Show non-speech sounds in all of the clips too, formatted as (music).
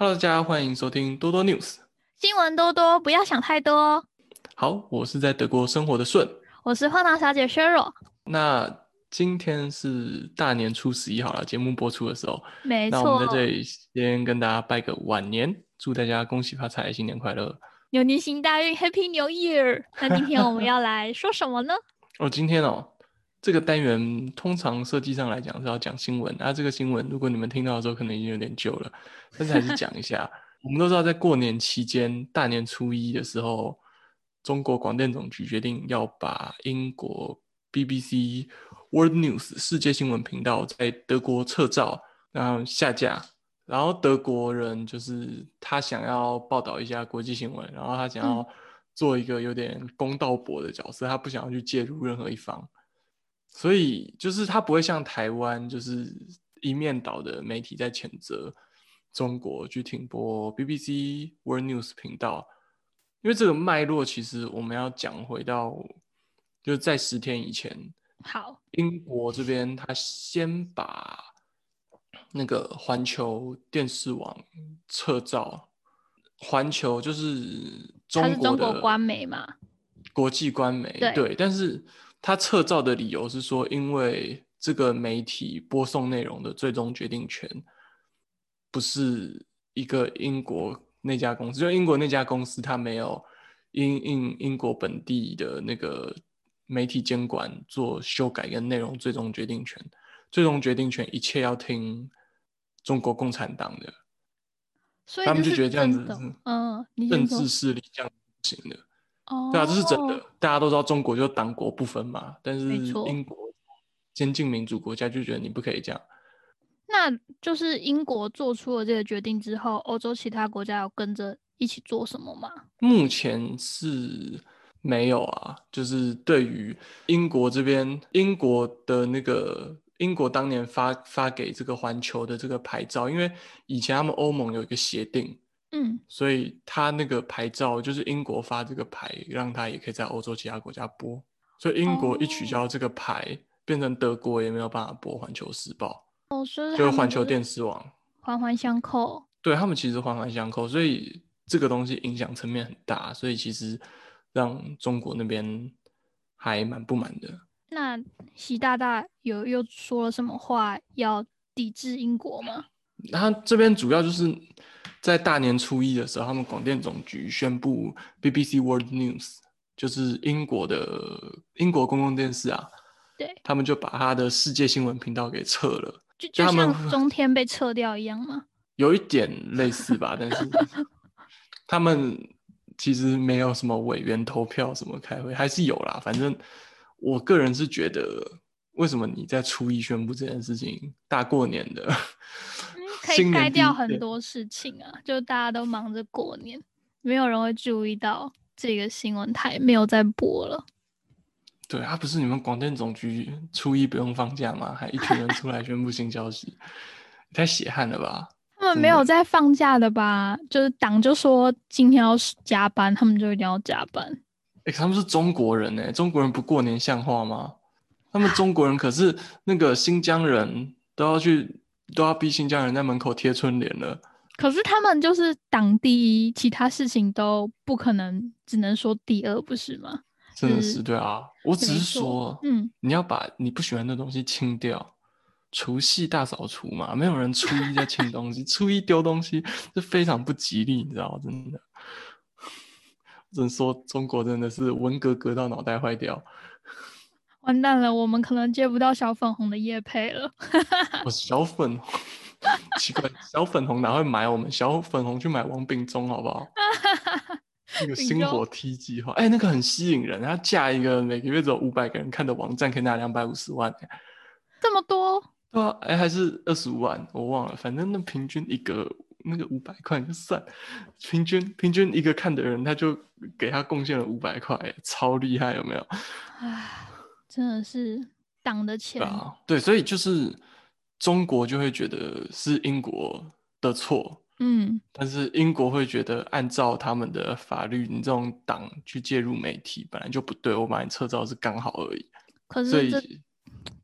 Hello，大家欢迎收听多多 News。新闻多多，不要想太多。好，我是在德国生活的顺。我是花糖小姐 Sheryl。那今天是大年初十一，好了，节目播出的时候，没错。那我们在这里先跟大家拜个晚年，祝大家恭喜发财，新年快乐，牛年行大运，Happy New Year。那今天我们要来说什么呢？(laughs) 哦，今天哦，这个单元通常设计上来讲是要讲新闻，那这个新闻如果你们听到的时候可能已经有点旧了，但是还是讲一下。我们都知道，在过年期间，大年初一的时候，中国广电总局决定要把英国 BBC World News 世界新闻频道在德国撤照，然后下架。然后德国人就是他想要报道一下国际新闻，然后他想要做一个有点公道博的角色，他不想要去介入任何一方，所以就是他不会像台湾就是一面倒的媒体在谴责。中国去停播 BBC World News 频道，因为这个脉络其实我们要讲回到，就是在十天以前，好，英国这边他先把那个环球电视网撤照，环球就是中国的官媒嘛，国际官媒对，但是他撤照的理由是说，因为这个媒体播送内容的最终决定权。不是一个英国那家公司，就英国那家公司，它没有英英英国本地的那个媒体监管做修改跟内容最终决定权，最终决定权一切要听中国共产党的，所以他们就觉得这样子，嗯，政治势力这样不行的，哦，对啊，这是真的，大家都知道中国就党国不分嘛，但是英国先进民主国家就觉得你不可以这样。那就是英国做出了这个决定之后，欧洲其他国家要跟着一起做什么吗？目前是没有啊，就是对于英国这边，英国的那个英国当年发发给这个环球的这个牌照，因为以前他们欧盟有一个协定，嗯，所以他那个牌照就是英国发这个牌，让他也可以在欧洲其他国家播，所以英国一取消这个牌，变成德国也没有办法播环球时报。哦，所以就是环球电视网环环相扣，对他们其实环环相扣，所以这个东西影响层面很大，所以其实让中国那边还蛮不满的。那习大大有又说了什么话要抵制英国吗？他这边主要就是在大年初一的时候，他们广电总局宣布 BBC World News 就是英国的英国公共电视啊，对他们就把他的世界新闻频道给撤了。就就像中天被撤掉一样吗？(laughs) 有一点类似吧，但是 (laughs) 他们其实没有什么委员投票什么开会，还是有啦。反正我个人是觉得，为什么你在初一宣布这件事情，大过年的，可以盖掉很多事情啊？就大家都忙着过年，没有人会注意到这个新闻台没有在播了。对啊，不是你们广电总局初一不用放假吗？还一群人出来宣布新消息，太血汗了吧？他们没有在放假的吧？就是党就说今天要加班，他们就一定要加班。哎，他们是中国人哎，中国人不过年像话吗？他们中国人可是那个新疆人都要去，都要逼新疆人在门口贴春联了。可是他们就是党第一，其他事情都不可能，只能说第二，不是吗？真的是对啊，我只是说，嗯，你要把你不喜欢的东西清掉，除夕大扫除嘛，没有人初一在清东西，(laughs) 初一丢东西是非常不吉利，你知道真的，只能说中国真的是文革革到脑袋坏掉，完蛋了，我们可能接不到小粉红的叶配了。我 (laughs) 小粉奇怪，小粉红哪会买我们？小粉红去买王炳忠好不好？那个星火 T 计划，哎，那个很吸引人。他架一个每个月只有五百个人看的网站，可以拿两百五十万，这么多？对啊，哎，还是二十五万，我忘了。反正那平均一个那个五百块就算，平均平均一个看的人，他就给他贡献了五百块，超厉害，有没有？唉，真的是党的钱啊。对，所以就是中国就会觉得是英国的错。嗯，但是英国会觉得，按照他们的法律，你这种党去介入媒体本来就不对，我把你撤照是刚好而已。可是，所以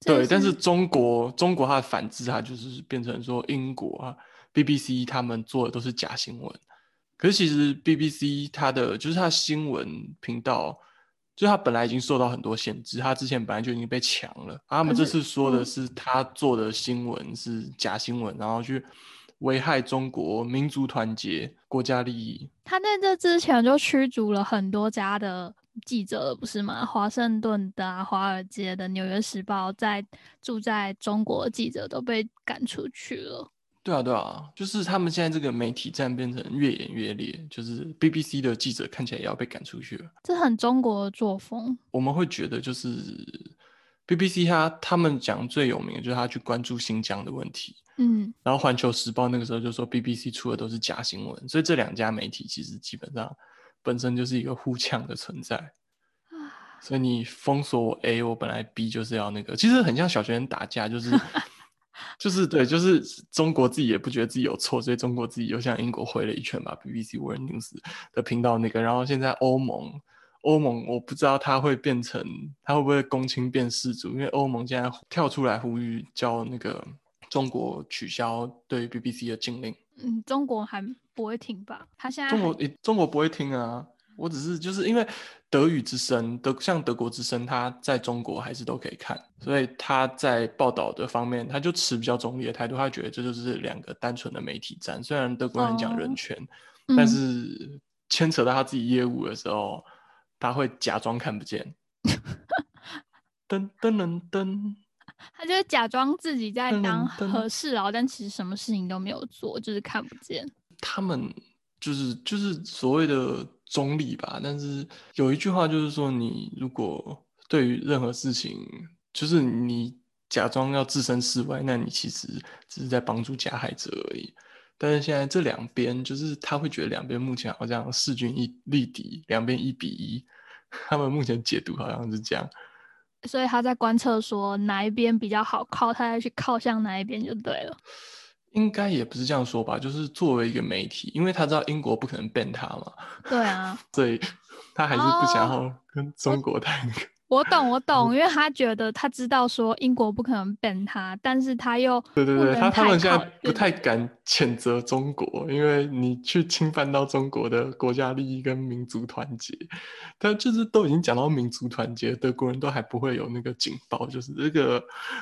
对，但是中国中国它的反制，它就是变成说英国啊 BBC 他们做的都是假新闻。可是其实 BBC 它的就是它新闻频道，就他本来已经受到很多限制，他之前本来就已经被抢了。他们这次说的是他做的新闻是假新闻，然后去危害中国民族团结、国家利益。他在这之前就驱逐了很多家的。记者了不是吗？华盛顿的、华尔街的、纽约时报在住在中国记者都被赶出去了。对啊，对啊，就是他们现在这个媒体战变成越演越烈，就是 BBC 的记者看起来也要被赶出去了。这很中国的作风。我们会觉得就是 BBC 他他们讲最有名的就是他去关注新疆的问题。嗯，然后环球时报那个时候就说 BBC 出的都是假新闻，所以这两家媒体其实基本上。本身就是一个互呛的存在，所以你封锁我 A，我本来 B 就是要那个，其实很像小学生打架，就是 (laughs) 就是对，就是中国自己也不觉得自己有错，所以中国自己又向英国回了一拳吧。BBC World News 的频道那个，然后现在欧盟，欧盟我不知道它会变成，它会不会公卿变世主，因为欧盟现在跳出来呼吁叫那个中国取消对 BBC 的禁令。嗯，中国还。不会听吧？他现在中国，中国不会听啊！我只是就是因为德语之声，德像德国之声，他在中国还是都可以看，所以他在报道的方面，他就持比较中立的态度。他觉得这就是两个单纯的媒体战。虽然德国人讲人权，但是牵扯到他自己业务的时候，他会假装看不见。噔噔噔噔，(laughs) 他就假装自己在当和事佬，但其实什么事情都没有做，就是看不见。他们就是就是所谓的中立吧，但是有一句话就是说，你如果对于任何事情，就是你假装要置身事外，那你其实只是在帮助加害者而已。但是现在这两边，就是他会觉得两边目前好像势均一力敌，两边一比一，(laughs) 他们目前解读好像是这样。所以他在观测说哪一边比较好靠，他再去靠向哪一边就对了。应该也不是这样说吧，就是作为一个媒体，因为他知道英国不可能 ban 他嘛，对啊，(laughs) 所以他还是不想要跟中国太那个。我懂，我懂，因为他觉得他知道说英国不可能 ban 他，但是他又对对对，他他们现在不太敢谴责中国，因为你去侵犯到中国的国家利益跟民族团结，他就是都已经讲到民族团结，德国人都还不会有那个警报，就是这个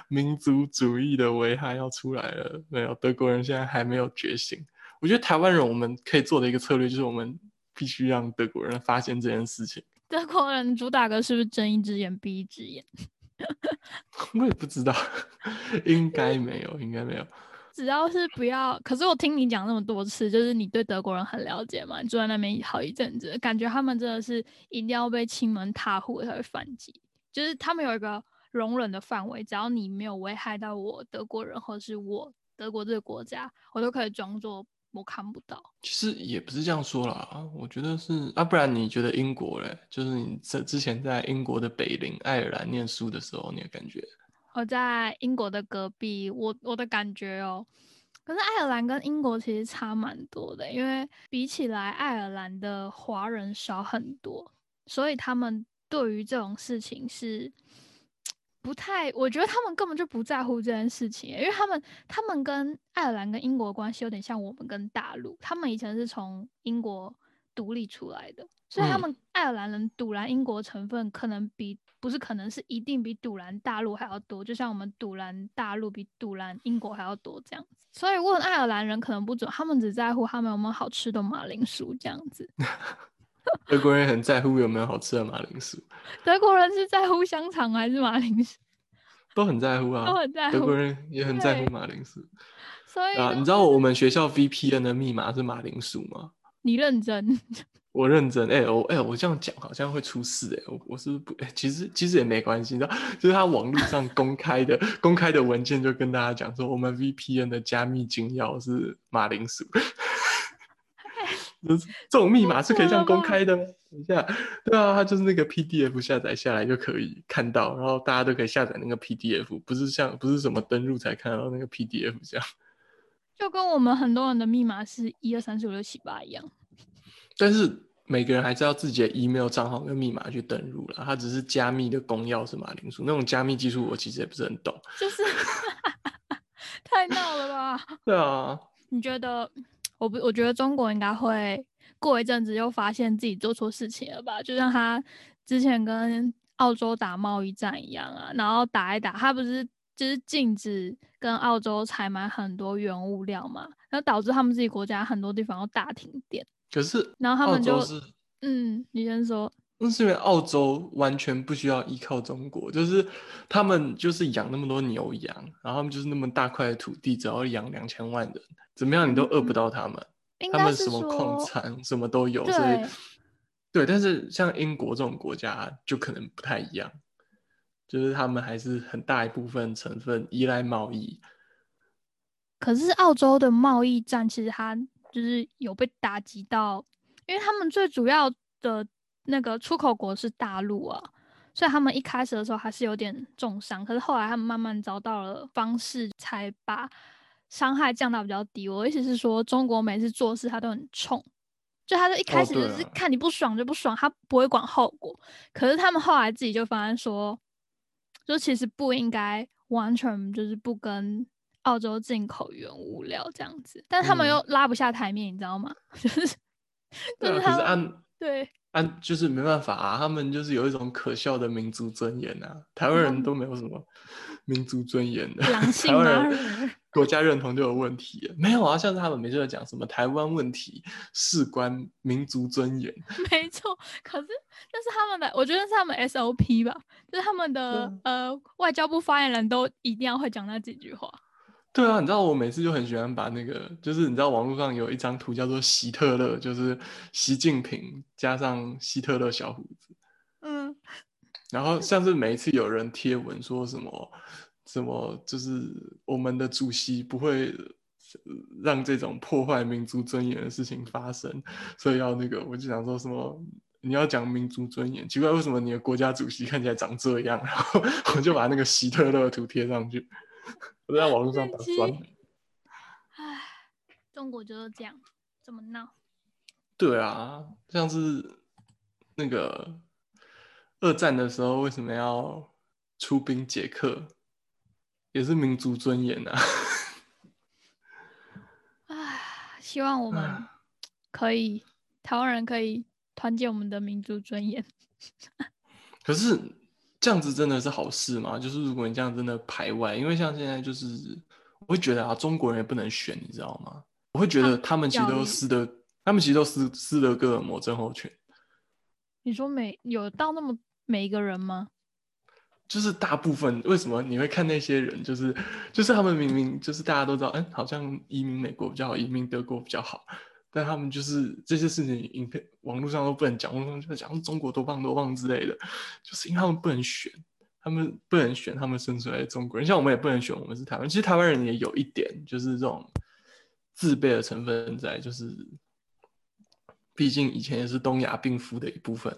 民族主义的危害要出来了，没有，德国人现在还没有觉醒。我觉得台湾人我们可以做的一个策略就是我们必须让德国人发现这件事情。德国人主打歌是不是睁一只眼闭一只眼？(laughs) 我也不知道，(laughs) 应该没有，应该没有。只要是不要，可是我听你讲那么多次，就是你对德国人很了解嘛？你住在那边好一阵子，感觉他们真的是一定要被亲门踏户才会反击，就是他们有一个容忍的范围，只要你没有危害到我德国人或是我德国这个国家，我都可以装作。我看不到，其实也不是这样说啦，我觉得是啊，不然你觉得英国嘞？就是你这之前在英国的北邻爱尔兰念书的时候，你的感觉？我在英国的隔壁，我我的感觉哦，可是爱尔兰跟英国其实差蛮多的，因为比起来爱尔兰的华人少很多，所以他们对于这种事情是。不太，我觉得他们根本就不在乎这件事情，因为他们他们跟爱尔兰跟英国关系有点像我们跟大陆，他们以前是从英国独立出来的，所以他们爱尔兰人堵拦英国成分可能比不是可能是一定比堵拦大陆还要多，就像我们堵拦大陆比堵拦英国还要多这样子。所以问爱尔兰人可能不准，他们只在乎他们有没有好吃的马铃薯这样子。(laughs) (laughs) 德国人很在乎有没有好吃的马铃薯。德国人是在乎香肠还是马铃薯？都很在乎啊，都很在乎。德国人也很在乎马铃薯。所以啊，你知道我们学校 VPN 的密码是马铃薯吗？你认真？(laughs) 我认真。哎，我哎，我这样讲好像会出事哎。我我是不哎，其实其实也没关系，你知道，(laughs) 就是他网络上公开的公开的文件就跟大家讲说，我们 VPN 的加密金钥是马铃薯。这种密码是可以这样公开的吗？等一下，对啊，它就是那个 PDF 下载下来就可以看到，然后大家都可以下载那个 PDF，不是像不是什么登录才看到那个 PDF 这样。就跟我们很多人的密码是一二三四五六七八一样。但是每个人还是要自己的 email 账号跟密码去登录了，它只是加密的公钥是马铃薯那种加密技术，我其实也不是很懂。就是 (laughs) 太闹了吧？对啊。你觉得？我不，我觉得中国应该会过一阵子又发现自己做错事情了吧？就像他之前跟澳洲打贸易战一样啊，然后打一打，他不是就是禁止跟澳洲采买很多原物料嘛，然后导致他们自己国家很多地方都大停电。可是，然后他们就是，嗯，你先说。那是因为澳洲完全不需要依靠中国，就是他们就是养那么多牛羊，然后他们就是那么大块的土地，只要养两千万人，怎么样你都饿不到他们。他们什么矿产什么都有，所以对。但是像英国这种国家就可能不太一样，就是他们还是很大一部分成分依赖贸易。可是澳洲的贸易战其实它就是有被打击到，因为他们最主要的。那个出口国是大陆啊，所以他们一开始的时候还是有点重伤，可是后来他们慢慢找到了方式，才把伤害降到比较低。我意思是说，中国每次做事他都很冲，就他就一开始就是看你不爽就不爽，他不会管后果。可是他们后来自己就发现说，就其实不应该完全就是不跟澳洲进口原物料这样子，但他们又拉不下台面，你知道吗？(laughs) 就是就是他们对。啊，就是没办法啊，他们就是有一种可笑的民族尊严啊。台湾人都没有什么民族尊严的，台湾人国家认同就有问题。没有啊，像是他们每次都讲什么台湾问题事关民族尊严。(laughs) 没错，可是那是他们的，我觉得是他们 SOP 吧，就是他们的呃外交部发言人都一定要会讲那几句话。对啊，你知道我每次就很喜欢把那个，就是你知道网络上有一张图叫做“希特勒”，就是习近平加上希特勒小胡子。嗯。然后像是每一次有人贴文说什么什么，就是我们的主席不会让这种破坏民族尊严的事情发生，所以要那个，我就想说什么你要讲民族尊严，奇怪为什么你的国家主席看起来长这样？然后 (laughs) 我就把那个希特勒图贴上去。(laughs) 我在网络上打酸。唉，中国就是这样，怎么闹。对啊，像是那个二战的时候，为什么要出兵捷克？也是民族尊严啊。唉，希望我们可以，台湾人可以团结我们的民族尊严。(laughs) 可是。这样子真的是好事吗？就是如果你这样真的排外，因为像现在就是，我会觉得啊，中国人也不能选，你知道吗？我会觉得他们其实都撕的，他们其实都斯斯德哥尔摩症候群。你说每有到那么每一个人吗？就是大部分，为什么你会看那些人？就是就是他们明明就是大家都知道，嗯，好像移民美国比较好，移民德国比较好。但他们就是这些事情，影片网络上都不能讲，网络上就讲中国多棒多棒之类的，就是因为他们不能选，他们不能选，他们生出来的中国人，像我们也不能选，我们是台湾。其实台湾人也有一点，就是这种自卑的成分在，就是毕竟以前也是东亚病夫的一部分。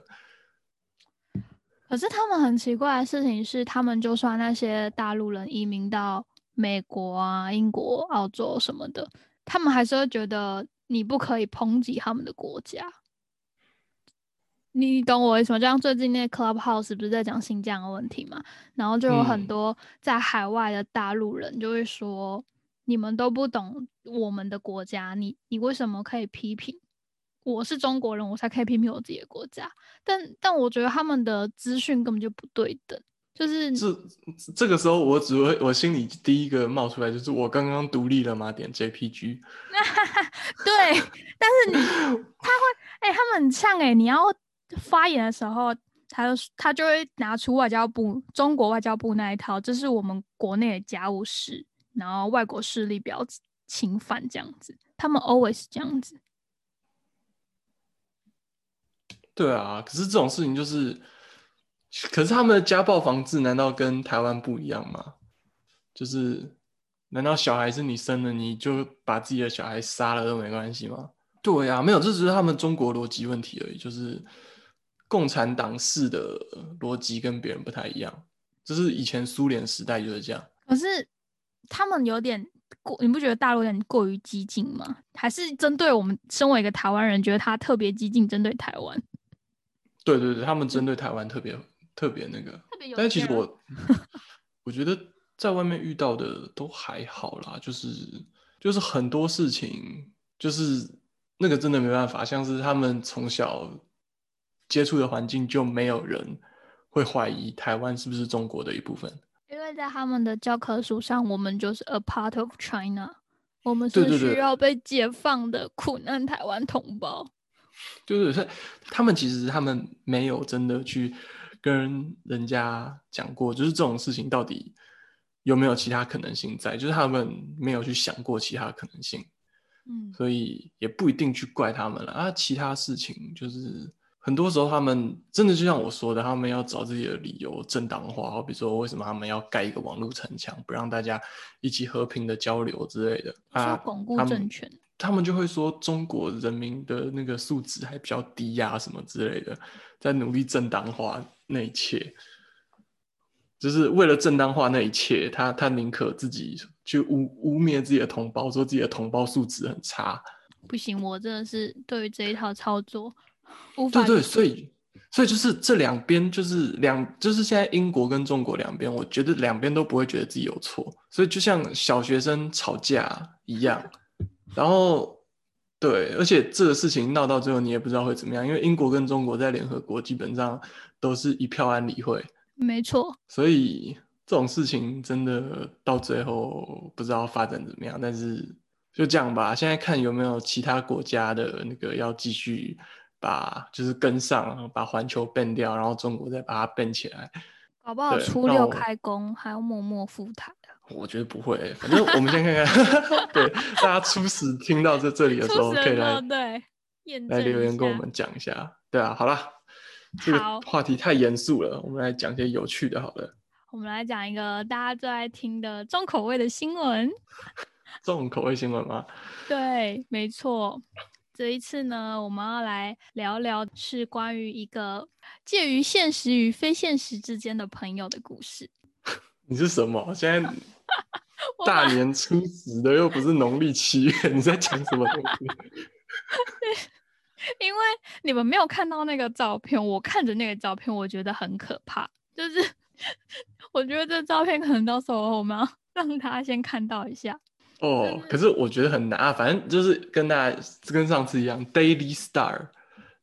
可是他们很奇怪的事情是，他们就算那些大陆人移民到美国啊、英国、澳洲什么的，他们还是会觉得。你不可以抨击他们的国家，你懂我为什么？就像最近那 Clubhouse 不是在讲新疆的问题嘛？然后就有很多在海外的大陆人就会说：“你们都不懂我们的国家，你你为什么可以批评？我是中国人，我才可以批评我自己的国家。”但但我觉得他们的资讯根本就不对等。就是这这个时候，我只会我心里第一个冒出来就是我刚刚独立了吗？点 JPG。(laughs) 对，但是你 (laughs) 他会哎，他们很像哎，你要发言的时候，他就他就会拿出外交部中国外交部那一套，这是我们国内的家务事，然后外国势力不要侵犯这样子，他们 always 这样子。对啊，可是这种事情就是。可是他们的家暴防治难道跟台湾不一样吗？就是难道小孩是你生的，你就把自己的小孩杀了都没关系吗？对呀，没有，这只是他们中国逻辑问题而已。就是共产党式的逻辑跟别人不太一样，这是以前苏联时代就是这样。可是他们有点过，你不觉得大陆有点过于激进吗？还是针对我们身为一个台湾人，觉得他特别激进，针对台湾？对对对，他们针对台湾特别。特别那个，但其实我我觉得在外面遇到的都还好啦，就是就就是很多事情，就是那个真的没办法，像是他们从小接触的环境就没有人会怀疑台湾是不是中国的一部分。因为在他们的教科书上，我们就是 a part of China，我们是需要被解放的苦难台湾同胞。就是所以他们其实他们没有真的去跟人家讲过，就是这种事情到底有没有其他可能性在，就是他们没有去想过其他可能性，嗯，所以也不一定去怪他们了啊。其他事情就是很多时候他们真的就像我说的，他们要找自己的理由正当化，好比说为什么他们要盖一个网络城墙，不让大家一起和平的交流之类的啊，巩固他们政权。他们就会说中国人民的那个素质还比较低呀、什么之类的，在努力正当化那一切，就是为了正当化那一切，他他宁可自己去污污蔑自己的同胞，说自己的同胞素质很差。不行，我真的是对于这一套操作无法对对，所以所以就是这两边就是两就是现在英国跟中国两边，我觉得两边都不会觉得自己有错，所以就像小学生吵架一样，然后对，而且这个事情闹到最后你也不知道会怎么样，因为英国跟中国在联合国基本上都是一票安理会，没错。所以这种事情真的到最后不知道发展怎么样，但是就这样吧。现在看有没有其他国家的那个要继续把就是跟上，把环球 ban 掉，然后中国再把它 ban 起来。搞不好初六开工还要默默赴台啊。我觉得不会，反正我们先看看。(laughs) 对，大家初始听到这这里的时候，可以来了，对，验来留言跟我下们讲一下。对啊，好啦，这个好话题太严肃了，我们来讲些有趣的，好了。我们来讲一个大家最爱听的重口味的新闻。(laughs) 重口味新闻吗？(laughs) 对，没错。这一次呢，我们要来聊聊是关于一个介于现实与非现实之间的朋友的故事。你是什么？现在我 (laughs) 大年初十的，又不是农历七月，(laughs) 你在讲什么东西？(laughs) 因为你们没有看到那个照片，我看着那个照片，我觉得很可怕。就是我觉得这照片可能到时候我们要让他先看到一下。哦，可是我觉得很难啊。反正就是跟大家跟上次一样，Daily Star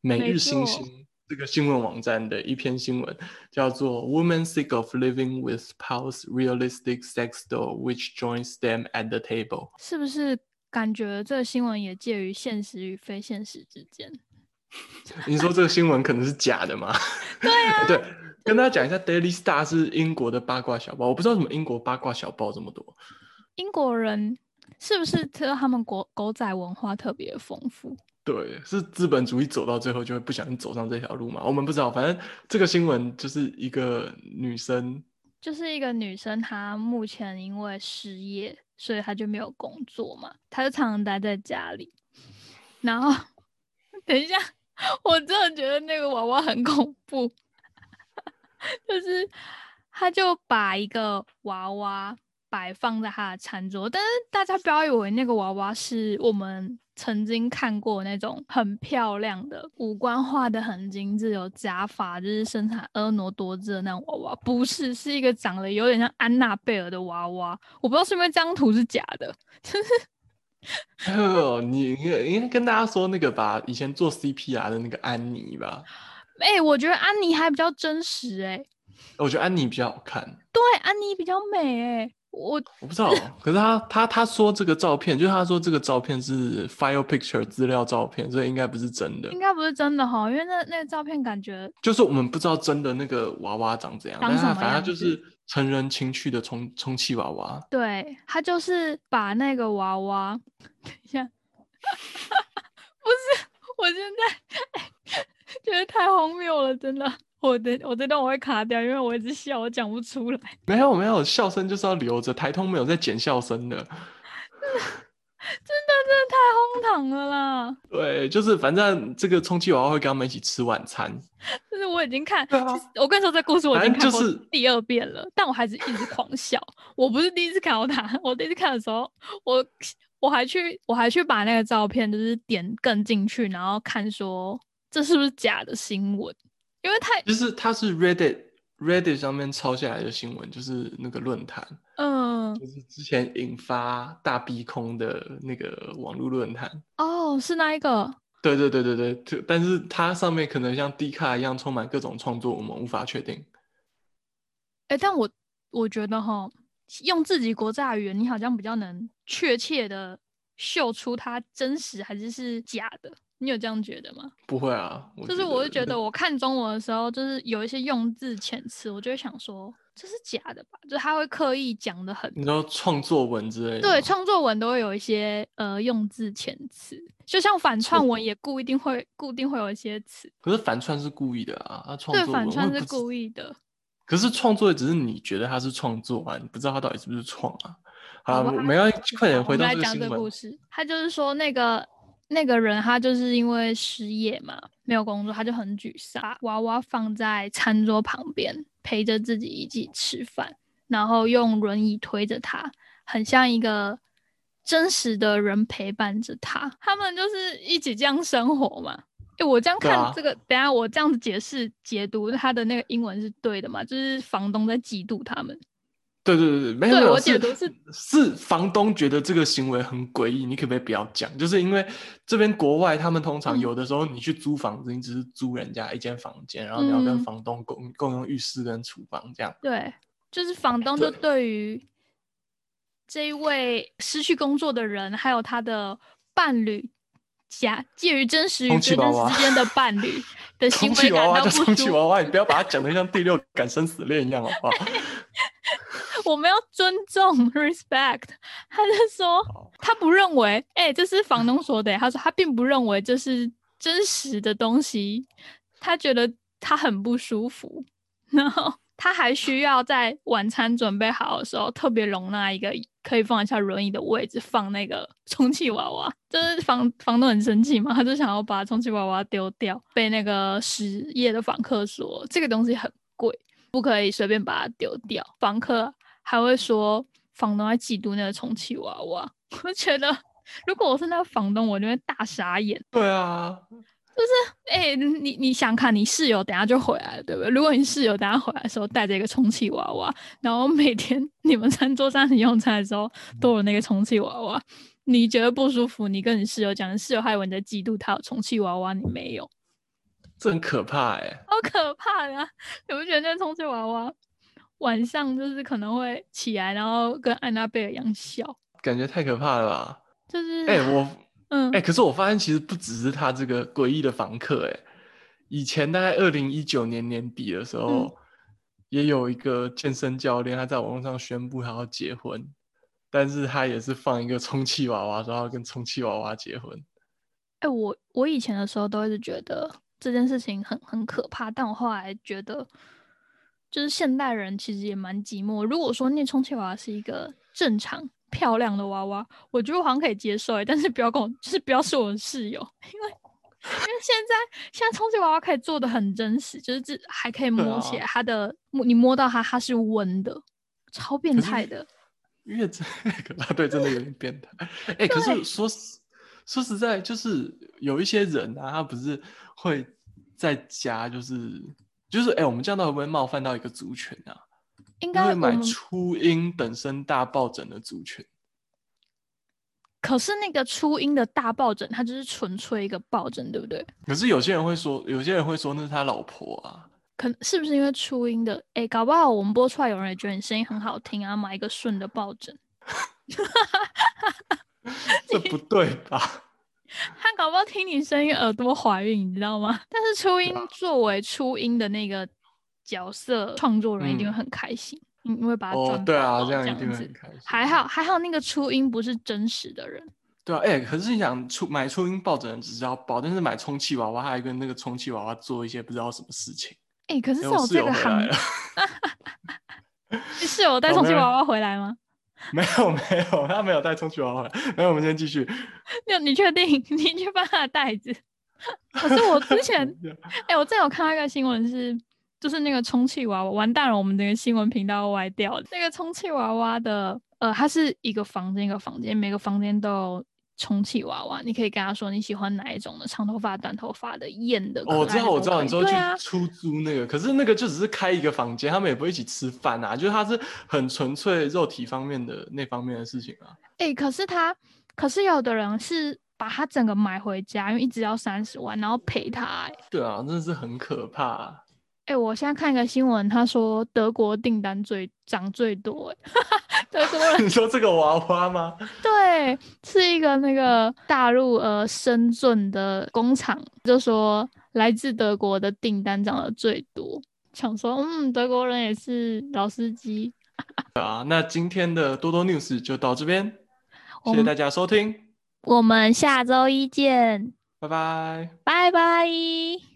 每日星星这个新闻网站的一篇新闻，叫做 “Women sick of living with pals realistic sex doll which joins them at the table”。是不是感觉这个新闻也介于现实与非现实之间？(laughs) 你说这个新闻可能是假的吗？对啊，(laughs) 对，跟大家讲一下，Daily Star 是英国的八卦小报，我不知道为什么英国八卦小报这么多。英国人是不是特他们国狗仔文化特别丰富？对，是资本主义走到最后就会不小心走上这条路嘛？我们不知道，反正这个新闻就是一个女生，就是一个女生，她目前因为失业，所以她就没有工作嘛，她就常常待在家里。然后，等一下，我真的觉得那个娃娃很恐怖，(laughs) 就是她就把一个娃娃摆放在他的餐桌，但是大家不要以为那个娃娃是我们曾经看过那种很漂亮的五官画的很精致，有假发，就是身材婀娜多姿的那种娃娃，不是，是一个长得有点像安娜贝尔的娃娃。我不知道是不是这张图是假的，就是哦，(laughs) 你应该应该跟大家说那个吧，以前做 CPR 的那个安妮吧，哎、我觉得安妮还比较真实、哎，我觉得安妮比较好看。对，安妮比较美、哎，我我不知道，可是他他他说这个照片，就是他说这个照片是 file picture 资料照片，所以应该不是真的应。该不是真的哈，因为那那个照片感觉就是我们不知道真的那个娃娃长怎样，但是反正就是成人情趣的充充气娃娃。对他就是把那个娃娃，等一下，(laughs) 不是，我现在、(laughs) 哎觉得太荒谬了，真的。我的我这段我会卡掉，因为我一直笑，我讲不出来。没有没有，笑声就是要留着，台通没有在剪笑声的。(laughs) 真的真的太荒唐了啦！(laughs) 对，就是反正这个充气娃娃会跟他们一起吃晚餐。(laughs) 就是我已经看，啊我跟你说，这故事我已经看过第二遍了，但我还是一直狂笑。我不是第一次看到他，我第一次看的时候，我我还去我还去把那个照片就是点更进去，然后看说这是不是假的新闻，因为太就是它是 Reddit Reddit 上面抄下来的新闻，就是那个论坛，嗯，就是之前引发大逼空的那个网络论坛。哦，是那一个？对对对对对，就但是它上面可能像 D 卡一样充满各种创作，我们无法确定。哎，但我我觉得哈，用自己国家语言，你好像比较能确切的秀出它真实还是是假的。你有这样觉得吗？不会啊，就是我会觉得我看中文的时候，就是有一些用字遣词，我就会想说这是假的吧？就是他会刻意讲的很，你知道创作文之类的，对，创作文都会有一些呃用字遣词，就像反串文也固一定会固定会有一些词。可是反串是故意的啊，他创作对，反串是故意的。可是创作只是你觉得他是创作啊，你不知道他到底是不是创啊。好，我们要快点回到这个新闻。他就是说那个。那个人他就是因为失业嘛，没有工作，他就很沮丧。娃娃放在餐桌旁边，陪着自己一起吃饭，然后用轮椅推着他，很像一个真实的人陪伴着他。他们就是一起这样生活嘛。哎，我这样看这个，等下我这样子解释解读他的那个英文是对的嘛？就是房东在嫉妒他们。对对对对，没有没有是是房东觉得这个行为很诡异，你可不可以不要讲？就是因为这边国外他们通常有的时候你去租房子，你只是租人家一间房间，然后你要跟房东共共用浴室跟厨房这样。对，就是房东就对于这一位失去工作的人，还有他的伴侣，假介于真实与真实之间的伴侣的 (laughs) 行为感到不舒服。充气娃娃，你不要把它讲的像第六感生死恋一样，好不好？(laughs) 我们要尊重 (laughs) respect，他就说他不认为，哎，这是房东说的。他说他并不认为这是真实的东西，他觉得他很不舒服。然后他还需要在晚餐准备好的时候，特别容纳一个可以放一下轮椅的位置，放那个充气娃娃。就是房房东很生气嘛，他就想要把充气娃娃丢掉。被那个失业的房客说这个东西很贵，不可以随便把它丢掉。房客。还会说房东在嫉妒那个充气娃娃，(laughs) 我觉得如果我是那个房东，我就会大傻眼。对啊，就是哎，你你想看你室友等下就回来了，对不对？如果你室友等下回来的时候带着一个充气娃娃，然后每天你们餐桌上你用餐的时候都有那个充气娃娃，你觉得不舒服？你跟你室友讲，室友还以为你在嫉妒他有充气娃娃，你没有，这很可怕哎，好可怕呀！(laughs) 你不觉得那充气娃娃？晚上就是可能会起来，然后跟安娜贝尔一样笑，感觉太可怕了吧？就是哎，我 (laughs) 嗯哎，可是我发现其实不只是他这个诡异的房客，哎，以前大概二零一九年年底的时候，也有一个健身教练，他在网络上宣布他要结婚，但是他也是放一个充气娃娃，说要跟充气娃娃结婚。哎，我我以前的时候都一直觉得这件事情很很可怕，但我后来觉得。就是现代人其实也蛮寂寞。如果说那充气娃娃是一个正常漂亮的娃娃，我觉得我好像可以接受哎。但是不要跟我，就是不要是我的室友，因为因为现在现在充气娃娃可以做的很真实，就是这还可以摸起来，它的你摸到它它是温的，超变态的。(laughs) 越这个 (laughs) 啊，对，真的有点变态。哎，可是说说实在，就是有一些人啊，他不是会在家就是。就是哎，我们这样到会不会冒犯到一个族群啊？应该会买初音等身大抱枕的族群。可是那个初音的大抱枕，它就是纯粹一个抱枕，对不对？可是有些人会说，有些人会说那是他老婆啊。可是不是因为初音的？哎，搞不好我们播出来，有人也觉得你声音很好听啊，买一个顺的抱枕。(laughs) 这不对吧？听你声音耳朵怀孕，你知道吗？(laughs) 但是初音作为初音的那个角色创作人一定会很开心，因为把它哦对啊，这样一定会很开心。还好还好，那个初音不是真实的人。对啊，哎，可是你想出买初音抱枕只知道抱，但是买充气娃娃还跟那个充气娃娃做一些不知道什么事情。哎，可是是有这个行，(laughs) 是有带充气娃娃回来吗？(laughs) 没有没有，他没有带充气娃娃。没有，我们先继续。(laughs) 那你确定？(laughs) 你去翻他的袋子。可是我之前，哎，我之前有看到一个新闻，是就是那个充气娃娃，完蛋了，我们这个新闻频道歪掉了。那个充气娃娃的，呃，它是一个房间一个房间，每个房间都有充气娃娃，你可以跟他说你喜欢哪一种的，长头发、短头发的、艳的。哦，我知道，我知道，你说去啊，出租那个，可是那个就只是开一个房间，他们也不会一起吃饭啊，就是他是很纯粹肉体方面的那方面的事情啊。哎、可是他，可是有的人是把他整个买回家，因为一直要三十万，然后陪他、欸。对啊，真的是很可怕、啊。哎、我现在看一个新闻，他说德国订单最涨最多、欸，(laughs) 德国人你说这个娃娃吗？(laughs) 对，是一个那个大陆呃深圳的工厂，就说来自德国的订单涨得最多，想说嗯，德国人也是老司机。(laughs) 啊，那今天的多多 news 就到这边，谢谢大家收听，我们下周一见，拜拜。拜拜。